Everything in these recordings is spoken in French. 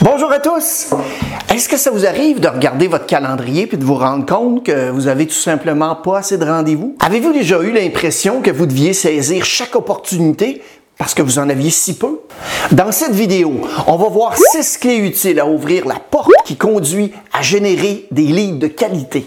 Bonjour à tous! Est-ce que ça vous arrive de regarder votre calendrier puis de vous rendre compte que vous avez tout simplement pas assez de rendez-vous? Avez-vous déjà eu l'impression que vous deviez saisir chaque opportunité parce que vous en aviez si peu? Dans cette vidéo, on va voir six clés utiles à ouvrir la porte qui conduit à générer des leads de qualité.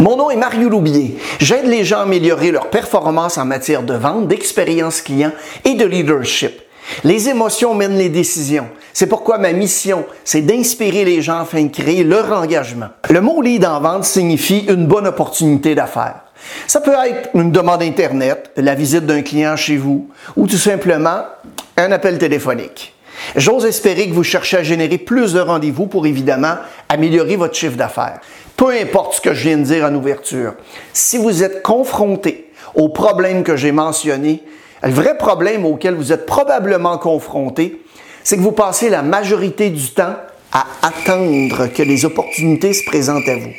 Mon nom est Mario Loubier. J'aide les gens à améliorer leur performance en matière de vente, d'expérience client et de leadership. Les émotions mènent les décisions. C'est pourquoi ma mission, c'est d'inspirer les gens afin de créer leur engagement. Le mot lead en vente signifie une bonne opportunité d'affaires. Ça peut être une demande Internet, la visite d'un client chez vous ou tout simplement un appel téléphonique. J'ose espérer que vous cherchez à générer plus de rendez-vous pour évidemment améliorer votre chiffre d'affaires. Peu importe ce que je viens de dire en ouverture, si vous êtes confronté au problème que j'ai mentionné, le vrai problème auquel vous êtes probablement confronté, c'est que vous passez la majorité du temps à attendre que les opportunités se présentent à vous.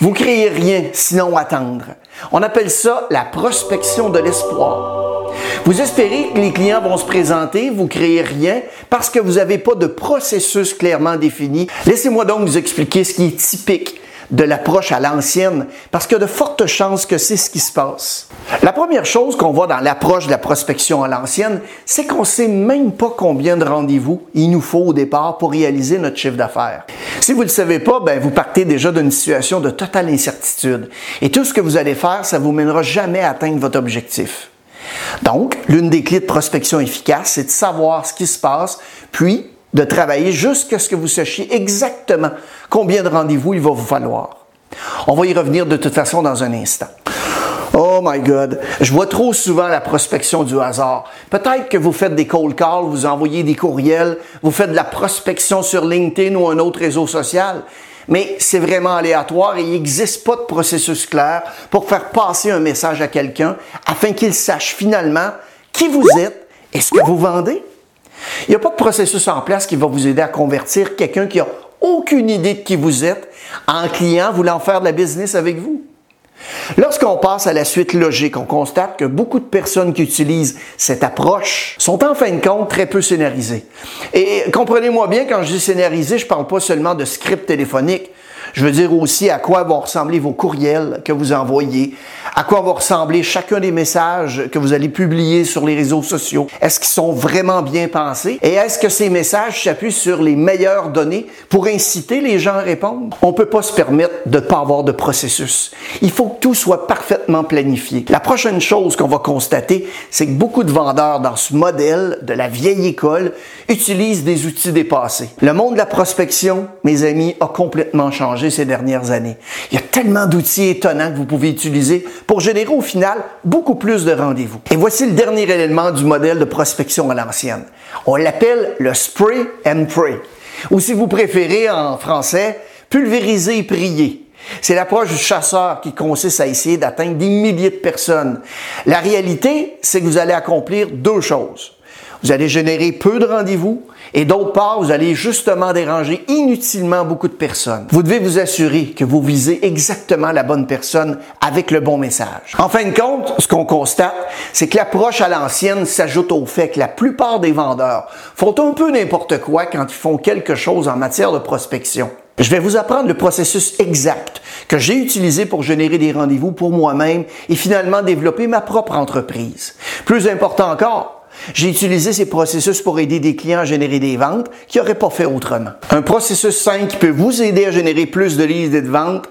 Vous créez rien sinon attendre. On appelle ça la prospection de l'espoir. Vous espérez que les clients vont se présenter, vous créez rien parce que vous n'avez pas de processus clairement défini. Laissez-moi donc vous expliquer ce qui est typique de l'approche à l'ancienne, parce qu'il y a de fortes chances que c'est ce qui se passe. La première chose qu'on voit dans l'approche de la prospection à l'ancienne, c'est qu'on ne sait même pas combien de rendez-vous il nous faut au départ pour réaliser notre chiffre d'affaires. Si vous ne le savez pas, ben vous partez déjà d'une situation de totale incertitude. Et tout ce que vous allez faire, ça vous mènera jamais à atteindre votre objectif. Donc, l'une des clés de prospection efficace, c'est de savoir ce qui se passe, puis de travailler jusqu'à ce que vous sachiez exactement combien de rendez-vous il va vous falloir. On va y revenir de toute façon dans un instant. Oh my God, je vois trop souvent la prospection du hasard. Peut-être que vous faites des cold calls, vous envoyez des courriels, vous faites de la prospection sur LinkedIn ou un autre réseau social, mais c'est vraiment aléatoire et il n'existe pas de processus clair pour faire passer un message à quelqu'un afin qu'il sache finalement qui vous êtes et ce que vous vendez. Il n'y a pas de processus en place qui va vous aider à convertir quelqu'un qui n'a aucune idée de qui vous êtes en client voulant faire de la business avec vous. Lorsqu'on passe à la suite logique, on constate que beaucoup de personnes qui utilisent cette approche sont en fin de compte très peu scénarisées. Et comprenez-moi bien, quand je dis scénarisé, je ne parle pas seulement de script téléphonique. Je veux dire aussi à quoi vont ressembler vos courriels que vous envoyez, à quoi vont ressembler chacun des messages que vous allez publier sur les réseaux sociaux? Est-ce qu'ils sont vraiment bien pensés? Et est-ce que ces messages s'appuient sur les meilleures données pour inciter les gens à répondre? On peut pas se permettre de ne pas avoir de processus. Il faut que tout soit parfaitement planifié. La prochaine chose qu'on va constater, c'est que beaucoup de vendeurs dans ce modèle de la vieille école utilisent des outils dépassés. Le monde de la prospection, mes amis, a complètement changé ces dernières années. Il y a tellement d'outils étonnants que vous pouvez utiliser pour générer au final beaucoup plus de rendez-vous. Et voici le dernier élément du modèle de prospection à l'ancienne. On l'appelle le spray and pray. Ou si vous préférez en français, pulvériser et prier. C'est l'approche du chasseur qui consiste à essayer d'atteindre des milliers de personnes. La réalité, c'est que vous allez accomplir deux choses. Vous allez générer peu de rendez-vous et d'autre part, vous allez justement déranger inutilement beaucoup de personnes. Vous devez vous assurer que vous visez exactement la bonne personne avec le bon message. En fin de compte, ce qu'on constate, c'est que l'approche à l'ancienne s'ajoute au fait que la plupart des vendeurs font un peu n'importe quoi quand ils font quelque chose en matière de prospection. Je vais vous apprendre le processus exact que j'ai utilisé pour générer des rendez-vous pour moi-même et finalement développer ma propre entreprise. Plus important encore, j'ai utilisé ces processus pour aider des clients à générer des ventes qui n'auraient pas fait autrement. Un processus simple qui peut vous aider à générer plus de leads et de ventes,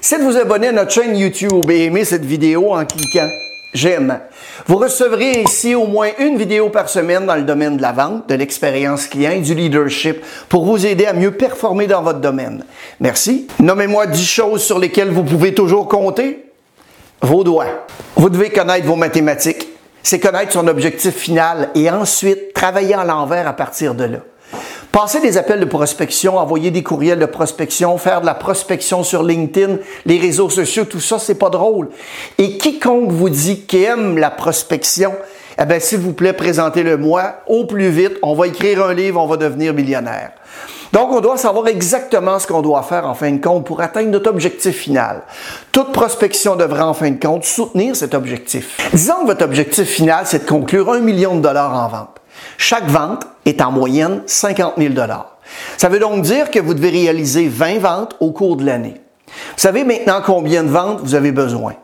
c'est de vous abonner à notre chaîne YouTube et aimer cette vidéo en cliquant J'aime. Vous recevrez ainsi au moins une vidéo par semaine dans le domaine de la vente, de l'expérience client et du leadership pour vous aider à mieux performer dans votre domaine. Merci. Nommez-moi 10 choses sur lesquelles vous pouvez toujours compter. Vos doigts. Vous devez connaître vos mathématiques c'est connaître son objectif final et ensuite travailler à l'envers à partir de là. Passer des appels de prospection, envoyer des courriels de prospection, faire de la prospection sur LinkedIn, les réseaux sociaux, tout ça, c'est pas drôle. Et quiconque vous dit qu'il aime la prospection, eh bien, s'il vous plaît, présentez-le moi au plus vite. On va écrire un livre, on va devenir millionnaire. Donc, on doit savoir exactement ce qu'on doit faire en fin de compte pour atteindre notre objectif final. Toute prospection devrait en fin de compte soutenir cet objectif. Disons que votre objectif final, c'est de conclure un million de dollars en vente. Chaque vente est en moyenne 50 000 dollars. Ça veut donc dire que vous devez réaliser 20 ventes au cours de l'année. Vous savez maintenant combien de ventes vous avez besoin.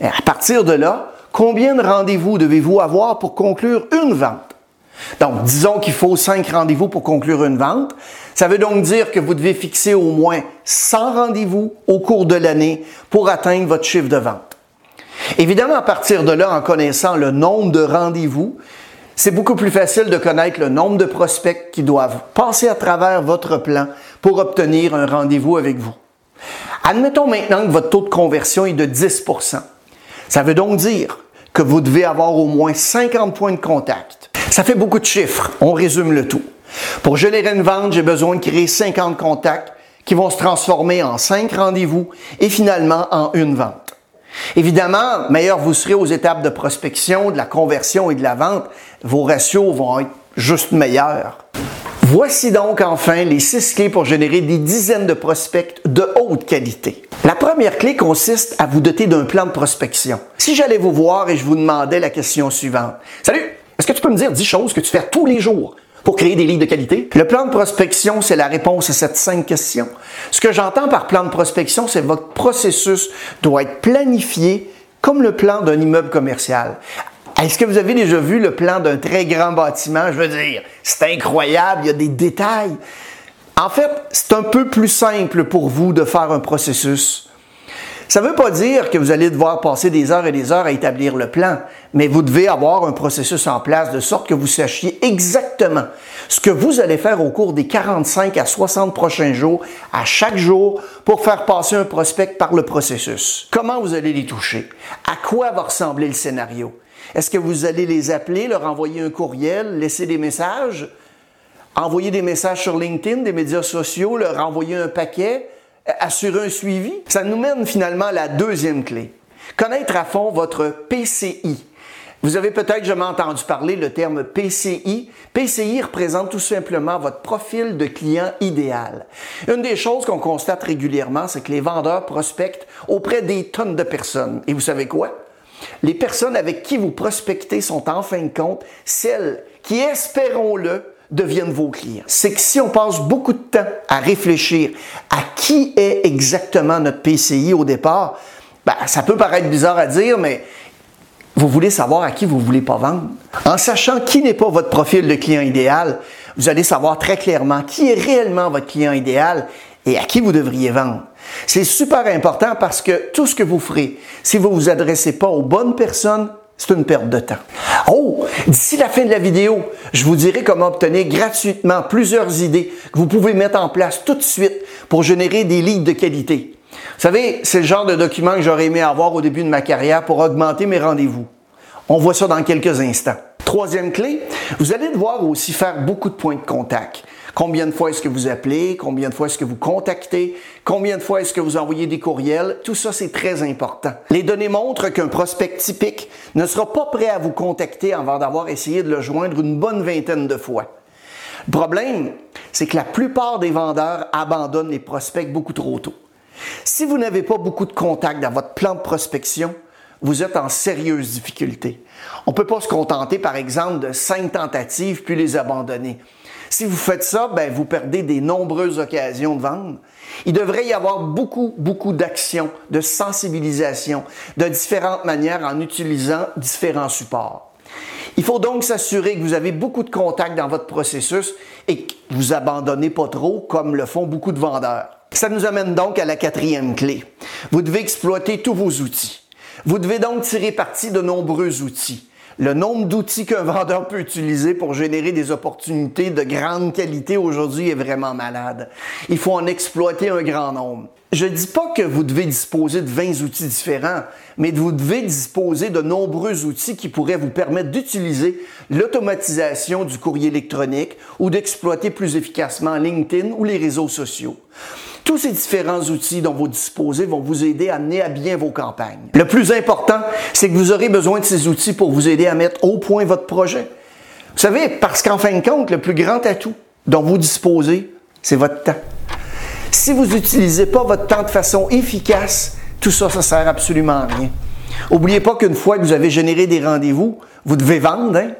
À partir de là, combien de rendez-vous devez-vous avoir pour conclure une vente? Donc, disons qu'il faut cinq rendez-vous pour conclure une vente. Ça veut donc dire que vous devez fixer au moins 100 rendez-vous au cours de l'année pour atteindre votre chiffre de vente. Évidemment, à partir de là, en connaissant le nombre de rendez-vous, c'est beaucoup plus facile de connaître le nombre de prospects qui doivent passer à travers votre plan pour obtenir un rendez-vous avec vous. Admettons maintenant que votre taux de conversion est de 10% Ça veut donc dire que vous devez avoir au moins 50 points de contact. Ça fait beaucoup de chiffres. On résume le tout. Pour générer une vente, j'ai besoin de créer 50 contacts qui vont se transformer en 5 rendez-vous et finalement en une vente. Évidemment, meilleur vous serez aux étapes de prospection, de la conversion et de la vente, vos ratios vont être juste meilleurs. Voici donc enfin les six clés pour générer des dizaines de prospects de haute qualité. La première clé consiste à vous doter d'un plan de prospection. Si j'allais vous voir et je vous demandais la question suivante. Salut, est-ce que tu peux me dire 10 choses que tu fais tous les jours? Pour créer des lignes de qualité? Le plan de prospection, c'est la réponse à cette cinq questions. Ce que j'entends par plan de prospection, c'est votre processus doit être planifié comme le plan d'un immeuble commercial. Est-ce que vous avez déjà vu le plan d'un très grand bâtiment? Je veux dire, c'est incroyable, il y a des détails. En fait, c'est un peu plus simple pour vous de faire un processus. Ça ne veut pas dire que vous allez devoir passer des heures et des heures à établir le plan, mais vous devez avoir un processus en place de sorte que vous sachiez exactement ce que vous allez faire au cours des 45 à 60 prochains jours, à chaque jour, pour faire passer un prospect par le processus. Comment vous allez les toucher? À quoi va ressembler le scénario? Est-ce que vous allez les appeler, leur envoyer un courriel, laisser des messages, envoyer des messages sur LinkedIn, des médias sociaux, leur envoyer un paquet, assurer un suivi? Ça nous mène finalement à la deuxième clé. Connaître à fond votre PCI. Vous avez peut-être jamais entendu parler le terme PCI. PCI représente tout simplement votre profil de client idéal. Une des choses qu'on constate régulièrement, c'est que les vendeurs prospectent auprès des tonnes de personnes. Et vous savez quoi? Les personnes avec qui vous prospectez sont en fin de compte celles qui, espérons-le, deviennent vos clients. C'est que si on passe beaucoup de temps à réfléchir à qui est exactement notre PCI au départ, ben, ça peut paraître bizarre à dire, mais vous voulez savoir à qui vous ne voulez pas vendre. En sachant qui n'est pas votre profil de client idéal, vous allez savoir très clairement qui est réellement votre client idéal et à qui vous devriez vendre. C'est super important parce que tout ce que vous ferez, si vous ne vous adressez pas aux bonnes personnes, c'est une perte de temps. Oh, d'ici la fin de la vidéo, je vous dirai comment obtenir gratuitement plusieurs idées que vous pouvez mettre en place tout de suite pour générer des leads de qualité. Vous savez, c'est le genre de document que j'aurais aimé avoir au début de ma carrière pour augmenter mes rendez-vous. On voit ça dans quelques instants. Troisième clé, vous allez devoir aussi faire beaucoup de points de contact. Combien de fois est-ce que vous appelez? Combien de fois est-ce que vous contactez? Combien de fois est-ce que vous envoyez des courriels? Tout ça, c'est très important. Les données montrent qu'un prospect typique ne sera pas prêt à vous contacter avant d'avoir essayé de le joindre une bonne vingtaine de fois. Le problème, c'est que la plupart des vendeurs abandonnent les prospects beaucoup trop tôt. Si vous n'avez pas beaucoup de contacts dans votre plan de prospection, vous êtes en sérieuse difficulté. On ne peut pas se contenter, par exemple, de cinq tentatives puis les abandonner. Si vous faites ça, ben, vous perdez des nombreuses occasions de vendre. Il devrait y avoir beaucoup, beaucoup d'actions, de sensibilisation, de différentes manières en utilisant différents supports. Il faut donc s'assurer que vous avez beaucoup de contacts dans votre processus et que vous abandonnez pas trop comme le font beaucoup de vendeurs. Ça nous amène donc à la quatrième clé. Vous devez exploiter tous vos outils. Vous devez donc tirer parti de nombreux outils. Le nombre d'outils qu'un vendeur peut utiliser pour générer des opportunités de grande qualité aujourd'hui est vraiment malade. Il faut en exploiter un grand nombre. Je ne dis pas que vous devez disposer de 20 outils différents, mais vous devez disposer de nombreux outils qui pourraient vous permettre d'utiliser l'automatisation du courrier électronique ou d'exploiter plus efficacement LinkedIn ou les réseaux sociaux. Tous ces différents outils dont vous disposez vont vous aider à mener à bien vos campagnes. Le plus important, c'est que vous aurez besoin de ces outils pour vous aider à mettre au point votre projet. Vous savez, parce qu'en fin de compte, le plus grand atout dont vous disposez, c'est votre temps. Si vous n'utilisez pas votre temps de façon efficace, tout ça, ça sert absolument à rien. N'oubliez pas qu'une fois que vous avez généré des rendez-vous, vous devez vendre. Hein?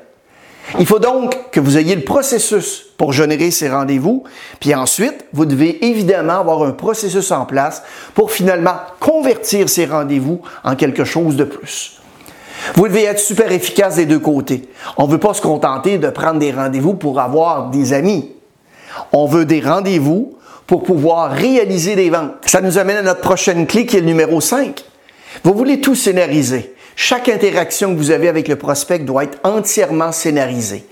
Il faut donc que vous ayez le processus pour générer ces rendez-vous, puis ensuite, vous devez évidemment avoir un processus en place pour finalement convertir ces rendez-vous en quelque chose de plus. Vous devez être super efficace des deux côtés. On ne veut pas se contenter de prendre des rendez-vous pour avoir des amis. On veut des rendez-vous pour pouvoir réaliser des ventes. Ça nous amène à notre prochaine clé qui est le numéro 5. Vous voulez tout scénariser. Chaque interaction que vous avez avec le prospect doit être entièrement scénarisée.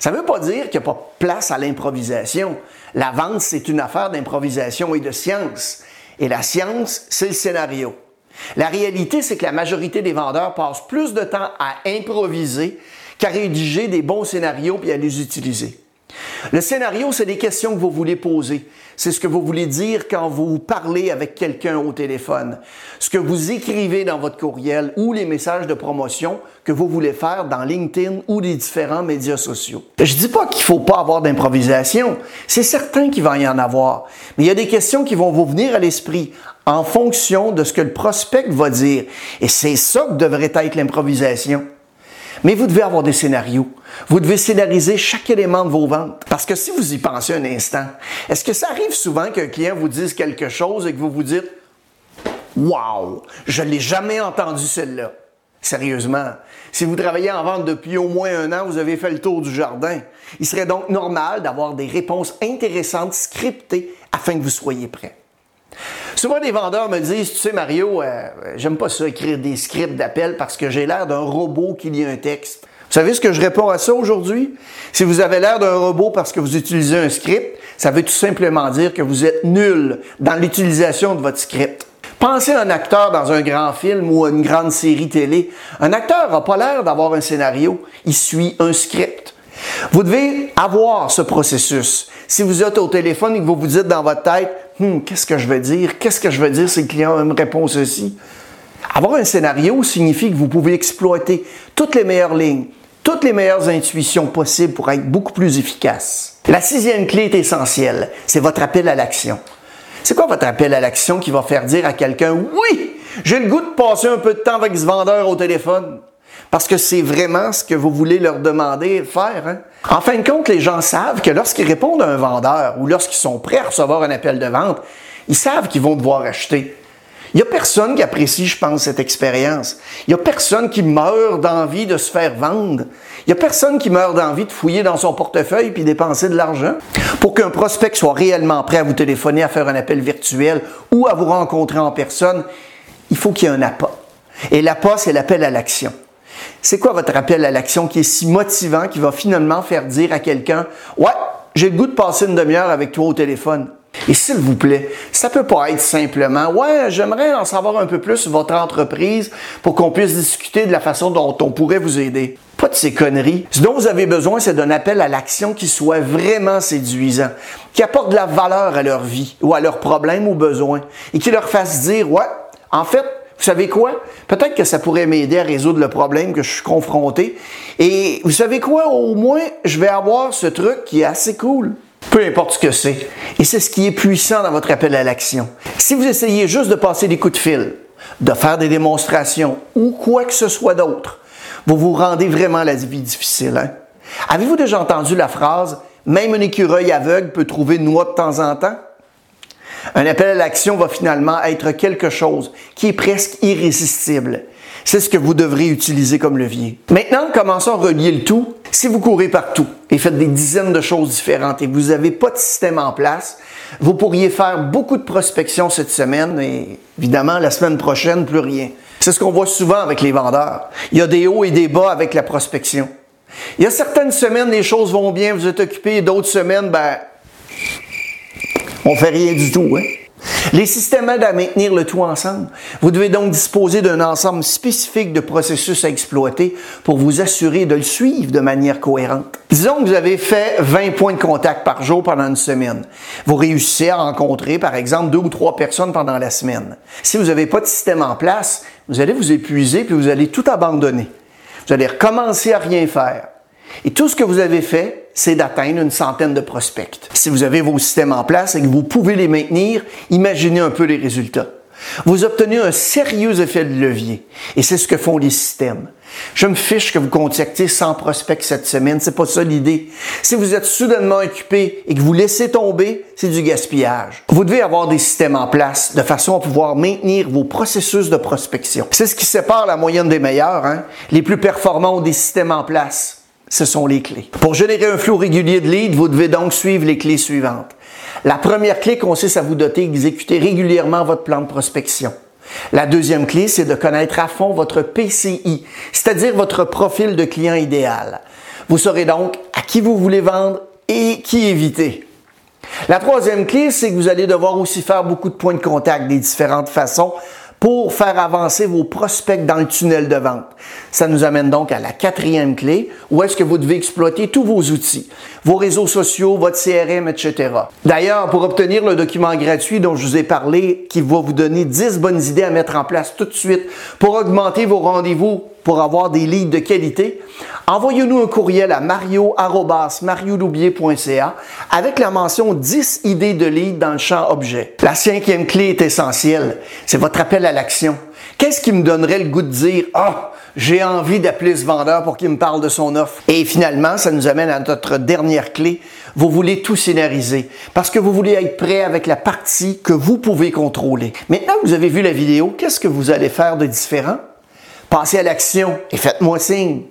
Ça ne veut pas dire qu'il n'y a pas place à l'improvisation. La vente, c'est une affaire d'improvisation et de science. Et la science, c'est le scénario. La réalité, c'est que la majorité des vendeurs passent plus de temps à improviser qu'à rédiger des bons scénarios et à les utiliser. Le scénario, c'est des questions que vous voulez poser. C'est ce que vous voulez dire quand vous parlez avec quelqu'un au téléphone. Ce que vous écrivez dans votre courriel ou les messages de promotion que vous voulez faire dans LinkedIn ou les différents médias sociaux. Je dis pas qu'il faut pas avoir d'improvisation. C'est certain qu'il va y en avoir. Mais il y a des questions qui vont vous venir à l'esprit en fonction de ce que le prospect va dire. Et c'est ça que devrait être l'improvisation. Mais vous devez avoir des scénarios. Vous devez scénariser chaque élément de vos ventes. Parce que si vous y pensez un instant, est-ce que ça arrive souvent qu'un client vous dise quelque chose et que vous vous dites Wow, je ne l'ai jamais entendu celle-là. Sérieusement, si vous travaillez en vente depuis au moins un an, vous avez fait le tour du jardin. Il serait donc normal d'avoir des réponses intéressantes scriptées afin que vous soyez prêt. Souvent, des vendeurs me disent, tu sais, Mario, euh, j'aime pas ça écrire des scripts d'appel parce que j'ai l'air d'un robot qui lit un texte. Vous savez ce que je réponds à ça aujourd'hui? Si vous avez l'air d'un robot parce que vous utilisez un script, ça veut tout simplement dire que vous êtes nul dans l'utilisation de votre script. Pensez à un acteur dans un grand film ou une grande série télé. Un acteur n'a pas l'air d'avoir un scénario, il suit un script. Vous devez avoir ce processus. Si vous êtes au téléphone et que vous vous dites dans votre tête, hum, qu'est-ce que je vais dire? Qu'est-ce que je vais dire si le client me répond ceci? Avoir un scénario signifie que vous pouvez exploiter toutes les meilleures lignes, toutes les meilleures intuitions possibles pour être beaucoup plus efficace. La sixième clé est essentielle, c'est votre appel à l'action. C'est quoi votre appel à l'action qui va faire dire à quelqu'un, oui, j'ai le goût de passer un peu de temps avec ce vendeur au téléphone? Parce que c'est vraiment ce que vous voulez leur demander de faire. Hein? En fin de compte, les gens savent que lorsqu'ils répondent à un vendeur ou lorsqu'ils sont prêts à recevoir un appel de vente, ils savent qu'ils vont devoir acheter. Il n'y a personne qui apprécie, je pense, cette expérience. Il n'y a personne qui meurt d'envie de se faire vendre. Il n'y a personne qui meurt d'envie de fouiller dans son portefeuille puis dépenser de l'argent. Pour qu'un prospect soit réellement prêt à vous téléphoner, à faire un appel virtuel ou à vous rencontrer en personne, il faut qu'il y ait un appât. Et l'appât, c'est l'appel à l'action. C'est quoi votre appel à l'action qui est si motivant, qui va finalement faire dire à quelqu'un, ouais, j'ai le goût de passer une demi-heure avec toi au téléphone. Et s'il vous plaît, ça peut pas être simplement, ouais, j'aimerais en savoir un peu plus sur votre entreprise pour qu'on puisse discuter de la façon dont on pourrait vous aider. Pas de ces conneries. Ce dont vous avez besoin, c'est d'un appel à l'action qui soit vraiment séduisant, qui apporte de la valeur à leur vie ou à leurs problèmes ou besoins et qui leur fasse dire, ouais, en fait, vous savez quoi? Peut-être que ça pourrait m'aider à résoudre le problème que je suis confronté. Et vous savez quoi? Au moins, je vais avoir ce truc qui est assez cool. Peu importe ce que c'est. Et c'est ce qui est puissant dans votre appel à l'action. Si vous essayez juste de passer des coups de fil, de faire des démonstrations ou quoi que ce soit d'autre, vous vous rendez vraiment la vie difficile. Hein? Avez-vous déjà entendu la phrase Même un écureuil aveugle peut trouver une noix de temps en temps? Un appel à l'action va finalement être quelque chose qui est presque irrésistible. C'est ce que vous devrez utiliser comme levier. Maintenant, commençons à relier le tout. Si vous courez partout et faites des dizaines de choses différentes et que vous n'avez pas de système en place, vous pourriez faire beaucoup de prospection cette semaine et évidemment la semaine prochaine, plus rien. C'est ce qu'on voit souvent avec les vendeurs. Il y a des hauts et des bas avec la prospection. Il y a certaines semaines, les choses vont bien, vous êtes occupé, d'autres semaines, ben, on fait rien du tout. Hein? Les systèmes aident à maintenir le tout ensemble. Vous devez donc disposer d'un ensemble spécifique de processus à exploiter pour vous assurer de le suivre de manière cohérente. Disons que vous avez fait 20 points de contact par jour pendant une semaine. Vous réussissez à rencontrer, par exemple, deux ou trois personnes pendant la semaine. Si vous n'avez pas de système en place, vous allez vous épuiser puis vous allez tout abandonner. Vous allez recommencer à rien faire. Et tout ce que vous avez fait, c'est d'atteindre une centaine de prospects. Si vous avez vos systèmes en place et que vous pouvez les maintenir, imaginez un peu les résultats. Vous obtenez un sérieux effet de levier. Et c'est ce que font les systèmes. Je me fiche que vous contactez 100 prospects cette semaine. C'est pas ça l'idée. Si vous êtes soudainement occupé et que vous laissez tomber, c'est du gaspillage. Vous devez avoir des systèmes en place de façon à pouvoir maintenir vos processus de prospection. C'est ce qui sépare la moyenne des meilleurs. Hein? Les plus performants ont des systèmes en place. Ce sont les clés. Pour générer un flot régulier de leads, vous devez donc suivre les clés suivantes. La première clé consiste à vous doter d'exécuter régulièrement votre plan de prospection. La deuxième clé, c'est de connaître à fond votre PCI, c'est-à-dire votre profil de client idéal. Vous saurez donc à qui vous voulez vendre et qui éviter. La troisième clé, c'est que vous allez devoir aussi faire beaucoup de points de contact des différentes façons pour faire avancer vos prospects dans le tunnel de vente. Ça nous amène donc à la quatrième clé, où est-ce que vous devez exploiter tous vos outils, vos réseaux sociaux, votre CRM, etc. D'ailleurs, pour obtenir le document gratuit dont je vous ai parlé, qui va vous donner 10 bonnes idées à mettre en place tout de suite pour augmenter vos rendez-vous pour avoir des leads de qualité, envoyez-nous un courriel à mario.marioloubier.ca avec la mention 10 idées de leads dans le champ objet. La cinquième clé est essentielle, c'est votre appel à l'action. Qu'est-ce qui me donnerait le goût de dire Ah, j'ai envie d'appeler ce vendeur pour qu'il me parle de son offre? Et finalement, ça nous amène à notre dernière clé. Vous voulez tout scénariser parce que vous voulez être prêt avec la partie que vous pouvez contrôler. Maintenant que vous avez vu la vidéo, qu'est-ce que vous allez faire de différent? Passez à l'action et faites-moi signe.